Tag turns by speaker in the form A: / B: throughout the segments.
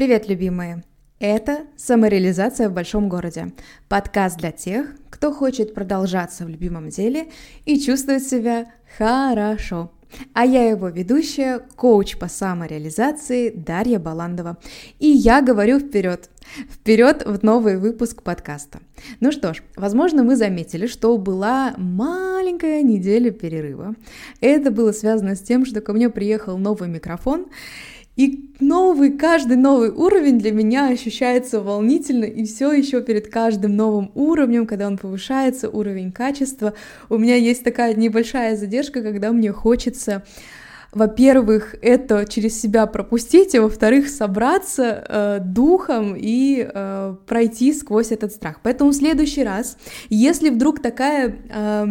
A: Привет, любимые! Это «Самореализация в большом городе» – подкаст для тех, кто хочет продолжаться в любимом деле и чувствовать себя хорошо. А я его ведущая, коуч по самореализации Дарья Баландова. И я говорю вперед, вперед в новый выпуск подкаста. Ну что ж, возможно, вы заметили, что была маленькая неделя перерыва. Это было связано с тем, что ко мне приехал новый микрофон, и новый, каждый новый уровень для меня ощущается волнительно, и все еще перед каждым новым уровнем, когда он повышается, уровень качества, у меня есть такая небольшая задержка, когда мне хочется во-первых, это через себя пропустить, а во-вторых, собраться э, духом и э, пройти сквозь этот страх. Поэтому в следующий раз, если вдруг такая э,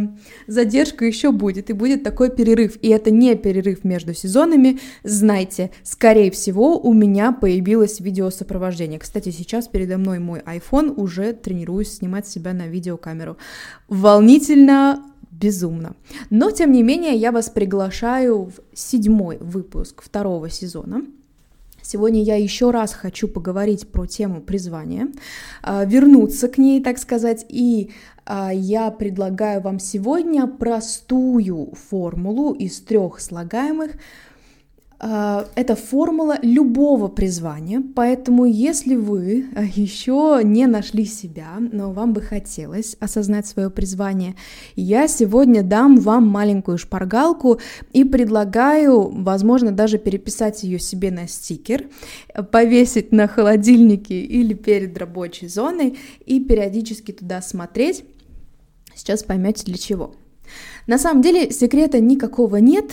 A: задержка еще будет, и будет такой перерыв, и это не перерыв между сезонами, знайте, скорее всего, у меня появилось видеосопровождение. Кстати, сейчас передо мной мой iPhone, уже тренируюсь снимать себя на видеокамеру. Волнительно, безумно. Но, тем не менее, я вас приглашаю в седьмой выпуск второго сезона. Сегодня я еще раз хочу поговорить про тему призвания, а, вернуться к ней, так сказать, и а, я предлагаю вам сегодня простую формулу из трех слагаемых, это формула любого призвания, поэтому если вы а, еще не нашли себя, но вам бы хотелось осознать свое призвание, я сегодня дам вам маленькую шпаргалку и предлагаю, возможно, даже переписать ее себе на стикер, повесить на холодильнике или перед рабочей зоной и периодически туда смотреть. Сейчас поймете для чего. На самом деле секрета никакого нет,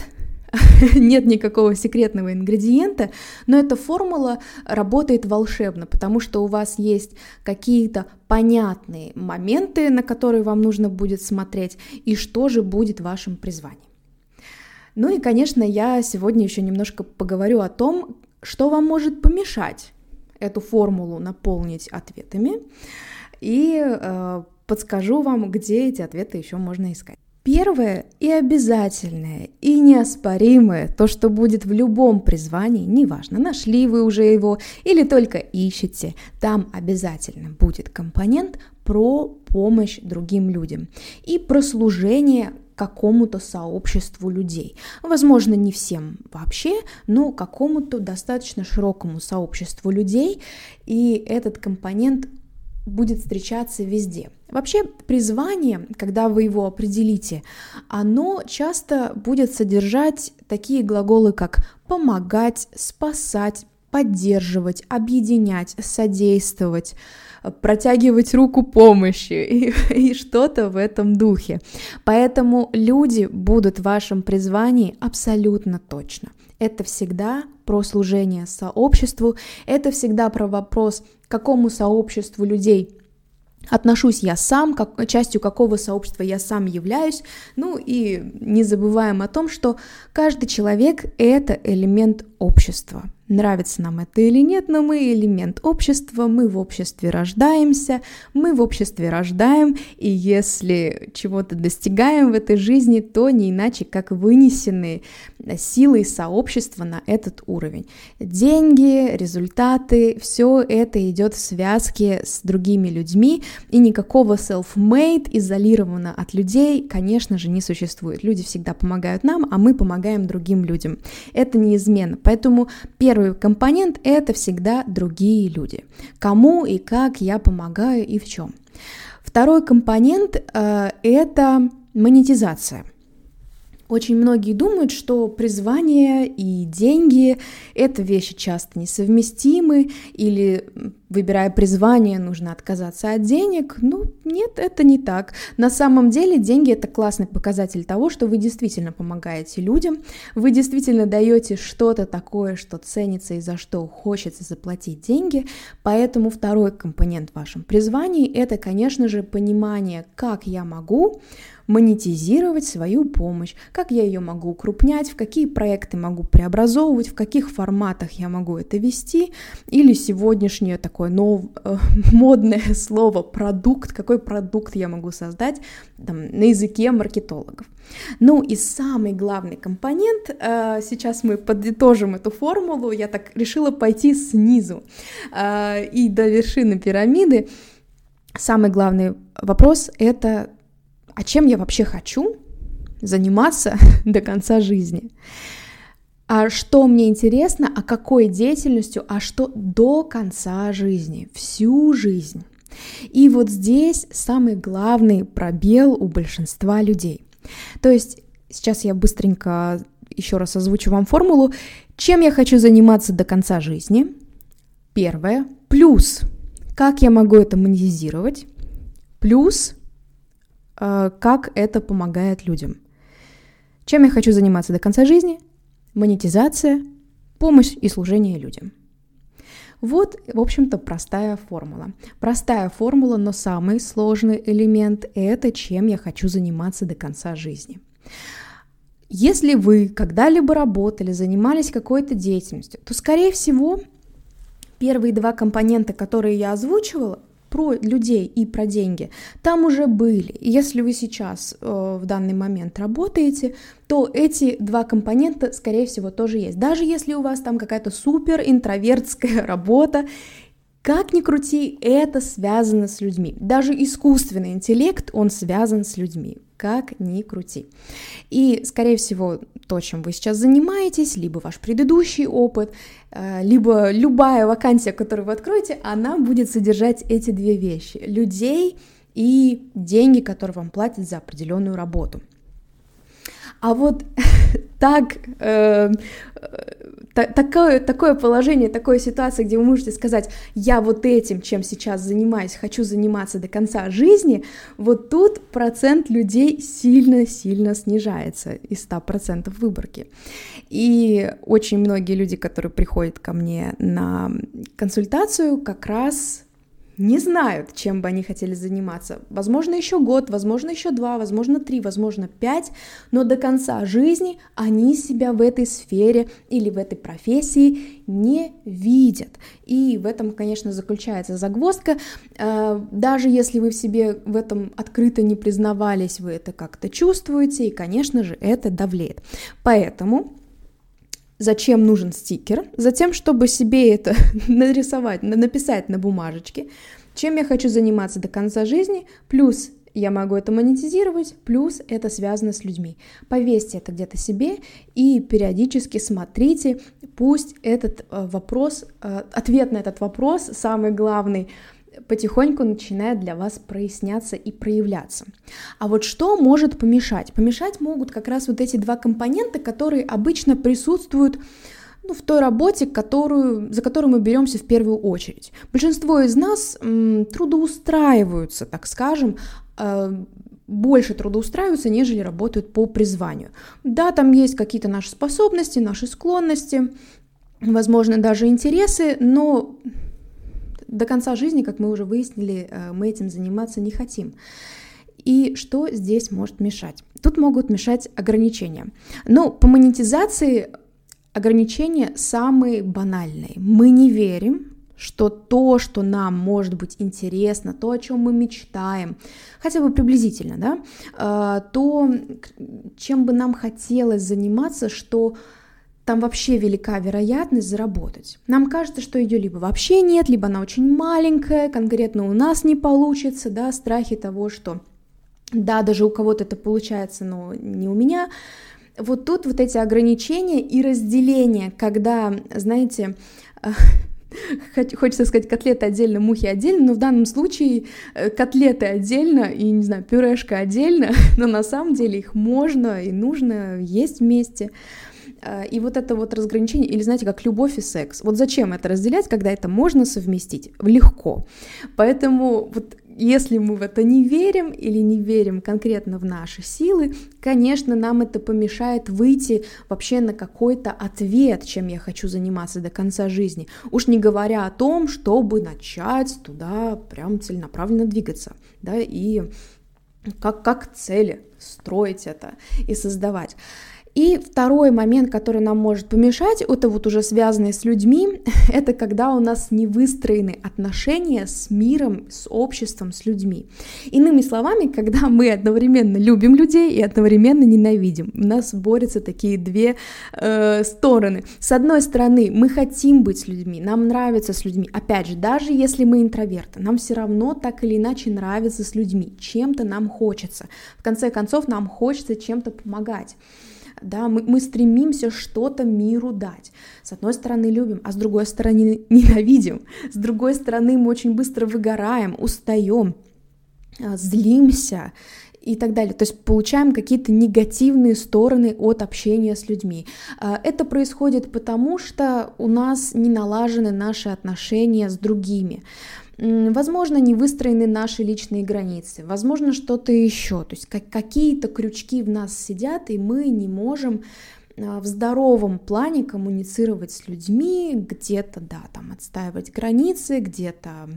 A: нет никакого секретного ингредиента, но эта формула работает волшебно, потому что у вас есть какие-то понятные моменты, на которые вам нужно будет смотреть, и что же будет вашим призванием. Ну и, конечно, я сегодня еще немножко поговорю о том, что вам может помешать эту формулу наполнить ответами, и э, подскажу вам, где эти ответы еще можно искать. Первое и обязательное, и неоспоримое, то, что будет в любом призвании, неважно, нашли вы уже его или только ищете, там обязательно будет компонент про помощь другим людям и про служение какому-то сообществу людей. Возможно, не всем вообще, но какому-то достаточно широкому сообществу людей, и этот компонент будет встречаться везде. Вообще призвание, когда вы его определите, оно часто будет содержать такие глаголы, как помогать, спасать, поддерживать, объединять, содействовать, протягивать руку помощи и, и что-то в этом духе. Поэтому люди будут в вашем призвании абсолютно точно. Это всегда про служение сообществу, это всегда про вопрос, какому сообществу людей отношусь я сам, как, частью какого сообщества я сам являюсь. Ну и не забываем о том, что каждый человек — это элемент общества. Нравится нам это или нет, но мы элемент общества, мы в обществе рождаемся, мы в обществе рождаем, и если чего-то достигаем в этой жизни, то не иначе, как вынесены силой сообщества на этот уровень. Деньги, результаты, все это идет в связке с другими людьми, и никакого self-made, изолированно от людей, конечно же, не существует. Люди всегда помогают нам, а мы помогаем другим людям. Это неизменно. Поэтому первый компонент — это всегда другие люди. Кому и как я помогаю и в чем. Второй компонент э, — это монетизация — очень многие думают, что призвание и деньги — это вещи часто несовместимы, или, выбирая призвание, нужно отказаться от денег. Ну, нет, это не так. На самом деле деньги — это классный показатель того, что вы действительно помогаете людям, вы действительно даете что-то такое, что ценится и за что хочется заплатить деньги. Поэтому второй компонент в вашем призвании — это, конечно же, понимание, как я могу монетизировать свою помощь, как я ее могу укрупнять, в какие проекты могу преобразовывать, в каких форматах я могу это вести, или сегодняшнее такое такое нов, э, модное слово продукт, какой продукт я могу создать там, на языке маркетологов. Ну и самый главный компонент, э, сейчас мы подытожим эту формулу, я так решила пойти снизу э, и до вершины пирамиды. Самый главный вопрос это, а чем я вообще хочу заниматься до конца жизни? А что мне интересно, а какой деятельностью, а что до конца жизни, всю жизнь. И вот здесь самый главный пробел у большинства людей. То есть сейчас я быстренько еще раз озвучу вам формулу, чем я хочу заниматься до конца жизни. Первое, плюс, как я могу это монетизировать, плюс, э, как это помогает людям. Чем я хочу заниматься до конца жизни, монетизация, помощь и служение людям. Вот, в общем-то, простая формула. Простая формула, но самый сложный элемент – это чем я хочу заниматься до конца жизни. Если вы когда-либо работали, занимались какой-то деятельностью, то, скорее всего, первые два компонента, которые я озвучивала, про людей и про деньги там уже были. Если вы сейчас э, в данный момент работаете, то эти два компонента, скорее всего, тоже есть. Даже если у вас там какая-то супер интровертская работа, как ни крути, это связано с людьми. Даже искусственный интеллект, он связан с людьми. Как ни крути. И, скорее всего, то, чем вы сейчас занимаетесь, либо ваш предыдущий опыт, э, либо любая вакансия, которую вы откроете, она будет содержать эти две вещи. Людей и деньги, которые вам платят за определенную работу. А вот так, э, такое, такое положение, такая ситуация, где вы можете сказать, я вот этим, чем сейчас занимаюсь, хочу заниматься до конца жизни, вот тут процент людей сильно-сильно снижается из 100% выборки. И очень многие люди, которые приходят ко мне на консультацию, как раз не знают, чем бы они хотели заниматься. Возможно, еще год, возможно, еще два, возможно, три, возможно, пять, но до конца жизни они себя в этой сфере или в этой профессии не видят. И в этом, конечно, заключается загвоздка. Э, даже если вы в себе в этом открыто не признавались, вы это как-то чувствуете, и, конечно же, это давлеет. Поэтому Зачем нужен стикер? Затем, чтобы себе это нарисовать, написать на бумажечке, чем я хочу заниматься до конца жизни, плюс я могу это монетизировать, плюс это связано с людьми. Повесьте это где-то себе и периодически смотрите, пусть этот э, вопрос, э, ответ на этот вопрос, самый главный, потихоньку начинает для вас проясняться и проявляться. А вот что может помешать? Помешать могут как раз вот эти два компонента, которые обычно присутствуют ну, в той работе, которую, за которую мы беремся в первую очередь. Большинство из нас м, трудоустраиваются, так скажем, э, больше трудоустраиваются, нежели работают по призванию. Да, там есть какие-то наши способности, наши склонности, возможно, даже интересы, но до конца жизни, как мы уже выяснили, э, мы этим заниматься не хотим. И что здесь может мешать? Тут могут мешать ограничения. Но по монетизации ограничения самые банальные. Мы не верим, что то, что нам может быть интересно, то, о чем мы мечтаем, хотя бы приблизительно, да, э, то, чем бы нам хотелось заниматься, что там вообще велика вероятность заработать. Нам кажется, что ее либо вообще нет, либо она очень маленькая, конкретно у нас не получится, да, страхи того, что да, даже у кого-то это получается, но не у меня. Вот тут вот эти ограничения и разделения, когда, знаете, хочется сказать котлеты отдельно, мухи отдельно, но в данном случае э, котлеты отдельно и, не знаю, пюрешка отдельно, но на самом деле их можно и нужно есть вместе. Э, и вот это вот разграничение, или знаете, как любовь и секс. Вот зачем это разделять, когда это можно совместить? Легко. Поэтому вот если мы в это не верим или не верим конкретно в наши силы, конечно, нам это помешает выйти вообще на какой-то ответ, чем я хочу заниматься до конца жизни. Уж не говоря о том, чтобы начать туда прям целенаправленно двигаться, да, и как, как цели строить это и создавать. И второй момент, который нам может помешать, это вот уже связанный с людьми, это когда у нас не выстроены отношения с миром, с обществом, с людьми. Иными словами, когда мы одновременно любим людей и одновременно ненавидим. У нас борются такие две э, стороны. С одной стороны, мы хотим быть с людьми, нам нравится с людьми. Опять же, даже если мы интроверты, нам все равно так или иначе нравится с людьми. Чем-то нам хочется. В конце концов, нам хочется чем-то помогать да, мы, мы стремимся что-то миру дать. С одной стороны любим, а с другой стороны ненавидим. С другой стороны мы очень быстро выгораем, устаем, а, злимся и так далее. То есть получаем какие-то негативные стороны от общения с людьми. А, это происходит потому, что у нас не налажены наши отношения с другими. Возможно, не выстроены наши личные границы, возможно, что-то еще. То есть как, какие-то крючки в нас сидят, и мы не можем а, в здоровом плане коммуницировать с людьми, где-то, да, там отстаивать границы, где-то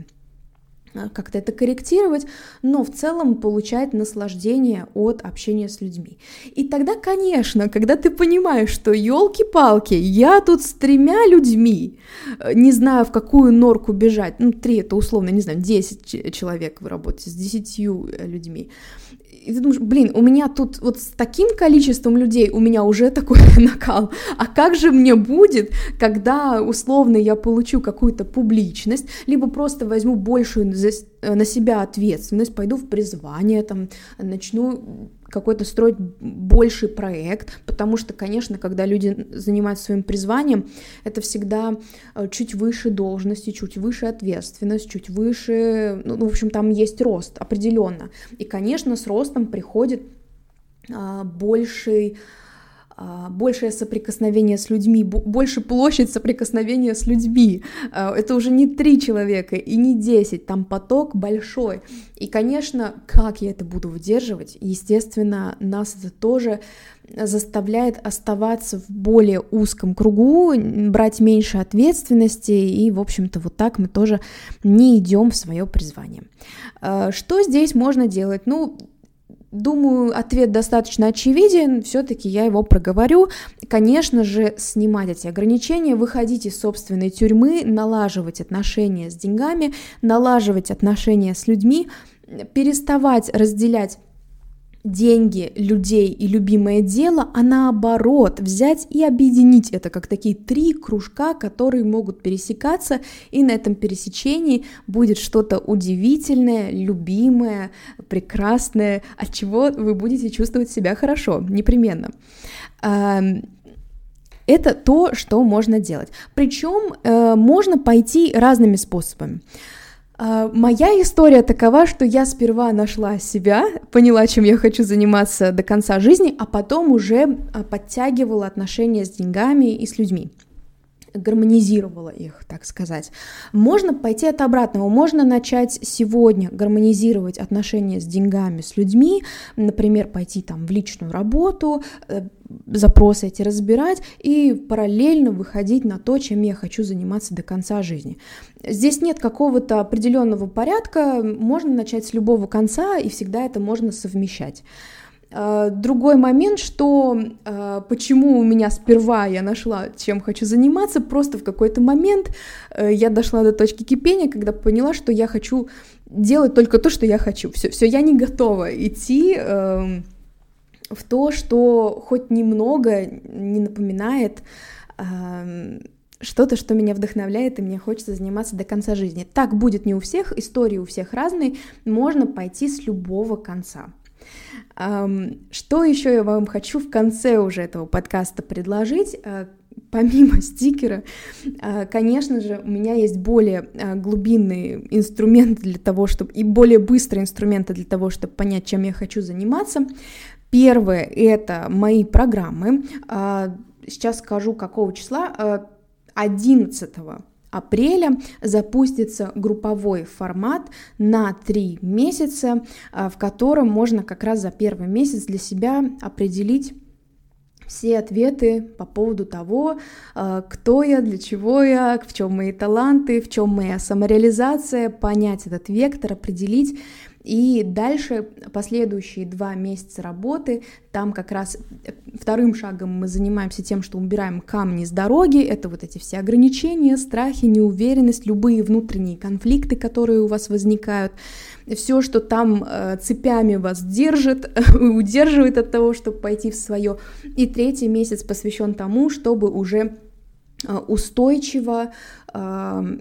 A: как-то это корректировать, но в целом получать наслаждение от общения с людьми. И тогда, конечно, когда ты понимаешь, что елки-палки, я тут с тремя людьми, э, не знаю, в какую норку бежать, ну, три это условно, не знаю, 10 человек вы работаете с десятью э, людьми, и ты думаешь, блин, у меня тут вот с таким количеством людей у меня уже такой накал, а как же мне будет, когда условно я получу какую-то публичность, либо просто возьму большую на себя ответственность, пойду в призвание, там, начну какой-то строить больший проект, потому что, конечно, когда люди занимаются своим призванием, это всегда э, чуть выше должности, чуть выше ответственность, чуть выше, ну, в общем, там есть рост определенно. И, конечно, с ростом приходит а, больший большее соприкосновение с людьми, больше площадь соприкосновения с людьми. А, это уже не три человека и не десять, там поток большой. И, конечно, как я это буду выдерживать? Естественно, нас это тоже заставляет оставаться в более узком кругу, брать меньше ответственности, и, в общем-то, вот так мы тоже не идем в свое призвание. А, что здесь можно делать? Ну, Думаю, ответ достаточно очевиден, все-таки я его проговорю. Конечно же, снимать эти ограничения, выходить из собственной тюрьмы, налаживать отношения с деньгами, налаживать отношения с людьми, переставать разделять деньги, людей и любимое дело, а наоборот взять и объединить это как такие три кружка, которые могут пересекаться, и на этом пересечении будет что-то удивительное, любимое, прекрасное, от чего вы будете чувствовать себя хорошо, непременно это то, что можно делать. Причем э, можно пойти разными способами. А, моя история такова, что я сперва нашла себя, поняла, чем я хочу заниматься до конца жизни, а потом уже а, подтягивала отношения с деньгами и с людьми гармонизировала их, так сказать. Можно пойти от обратного, можно начать сегодня гармонизировать отношения с деньгами, с людьми, например, пойти там в личную работу, э, запросы эти разбирать и параллельно выходить на то, чем я хочу заниматься до конца жизни. Здесь нет какого-то определенного порядка, можно начать с любого конца, и всегда это можно совмещать. А, другой момент, что а, почему у меня сперва я нашла, чем хочу заниматься, просто в какой-то момент э, я дошла до точки кипения, когда поняла, что я хочу делать только то, что я хочу. Все, все, я не готова идти э, в то, что хоть немного не напоминает э, что-то, что меня вдохновляет, и мне хочется заниматься до конца жизни. Так будет не у всех, истории у всех разные, можно пойти с любого конца. Что еще я вам хочу в конце уже этого подкаста предложить? Э, помимо стикера, э, конечно же, у меня есть более э, глубинные инструменты для того, чтобы и более быстрые инструменты для того, чтобы понять, чем я хочу заниматься. Первое — это мои программы. Сейчас скажу, какого числа. 11 апреля запустится групповой формат на три месяца, а, в котором можно как раз за первый месяц для себя определить все ответы по поводу того, а, кто я, для чего я, в чем мои таланты, в чем моя самореализация, понять этот вектор, определить И дальше последующие два месяца работы, там как раз э, вторым шагом мы занимаемся тем, что убираем камни с дороги, это вот эти все ограничения, страхи, неуверенность, любые внутренние конфликты, которые у вас возникают, все, что там э, цепями вас держит, удерживает от того, чтобы пойти в свое. И третий месяц посвящен тому, чтобы уже э, устойчиво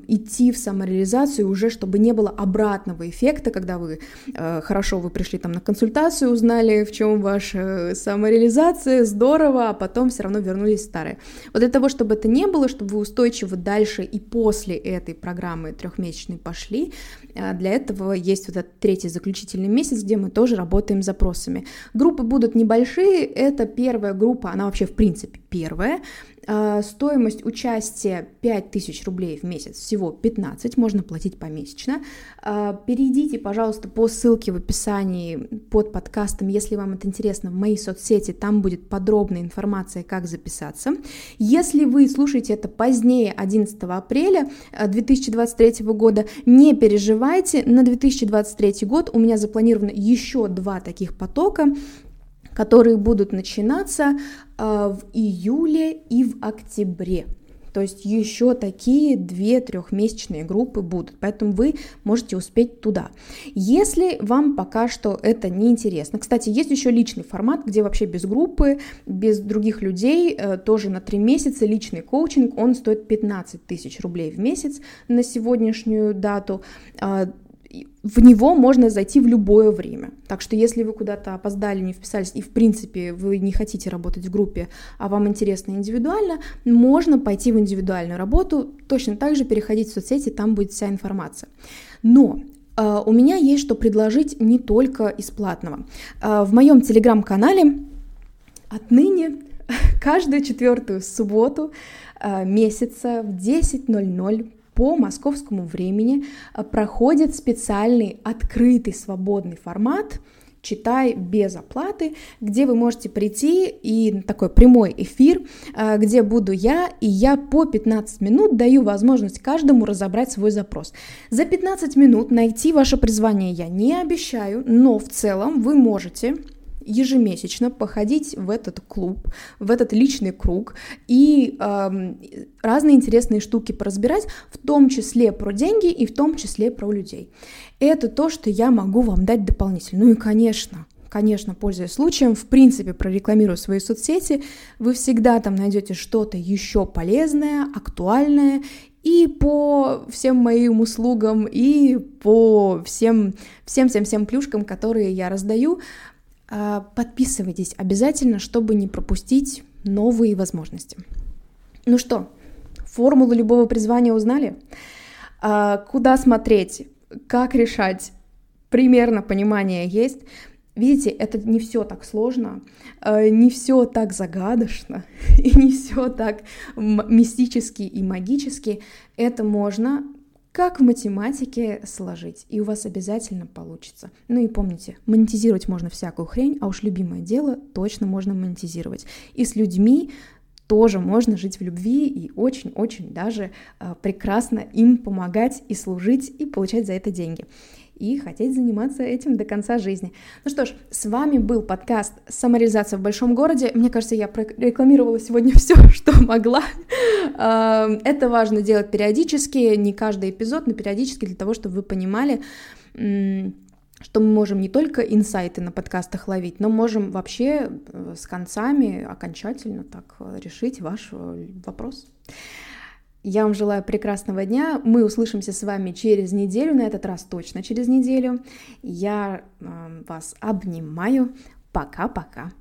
A: идти в самореализацию уже, чтобы не было обратного эффекта, когда вы э, хорошо, вы пришли там на консультацию, узнали, в чем ваша самореализация, здорово, а потом все равно вернулись старые. Вот для того, чтобы это не было, чтобы вы устойчиво дальше и после этой программы трехмесячной пошли, э, для этого есть вот этот третий заключительный месяц, где мы тоже работаем с запросами. Группы будут небольшие, это первая группа, она вообще в принципе первая, стоимость участия 5000 рублей в месяц, всего 15, можно платить помесячно. А, перейдите, пожалуйста, по ссылке в описании под подкастом, если вам это интересно, в мои соцсети, там будет подробная информация, как записаться. Если вы слушаете это позднее 11 апреля 2023 а, года, не переживайте, на 2023 год у меня запланировано еще два таких потока, которые будут начинаться в июле и в октябре. То есть еще такие две трехмесячные группы будут, поэтому вы можете успеть туда. Если вам пока что это не интересно, кстати, есть еще личный формат, где вообще без группы, без других людей, э, тоже на три месяца личный коучинг, он стоит 15 тысяч рублей в месяц на сегодняшнюю дату а, в него можно зайти в любое время. Так что если вы куда-то опоздали, не вписались, и в принципе вы не хотите работать в группе, а вам интересно индивидуально, можно пойти в индивидуальную работу, точно так же переходить в соцсети, там будет вся информация. Но э, у меня есть что предложить не только из платного. Э, в моем телеграм-канале отныне каждую четвертую субботу э, месяца в 10.00 по московскому времени э, проходит специальный открытый свободный формат читай без оплаты, где вы можете прийти и такой прямой эфир, э, где буду я, и я по 15 минут даю возможность каждому разобрать свой запрос. За 15 минут найти ваше призвание я не обещаю, но в целом вы можете ежемесячно походить в этот клуб, в этот личный круг и э, разные интересные штуки поразбирать, в том числе про деньги и в том числе про людей. Это то, что я могу вам дать дополнительно. Ну и, конечно, конечно, пользуясь случаем, в принципе, прорекламирую свои соцсети, вы всегда там найдете что-то еще полезное, актуальное, и по всем моим услугам, и по всем, всем, всем, всем плюшкам, которые я раздаю, подписывайтесь обязательно, чтобы не пропустить новые возможности. Ну что, формулу любого призвания узнали? А, куда смотреть? Как решать? Примерно понимание есть. Видите, это не все так сложно, а, не все так загадочно, и не все так мистически и магически. Это можно как в математике сложить, и у вас обязательно получится. Ну и помните, монетизировать можно всякую хрень, а уж любимое дело точно можно монетизировать. И с людьми тоже можно жить в любви и очень-очень даже э, прекрасно им помогать и служить и получать за это деньги и хотеть заниматься этим до конца жизни. Ну что ж, с вами был подкаст «Самореализация в большом городе». Мне кажется, я рекламировала сегодня все, что могла. Это важно делать периодически, не каждый эпизод, но периодически для того, чтобы вы понимали, что мы можем не только инсайты на подкастах ловить, но можем вообще э, с концами окончательно так э, решить ваш э, вопрос. Я вам желаю прекрасного дня. Мы услышимся с вами через неделю, на этот раз точно через неделю. Я э, вас обнимаю. Пока-пока.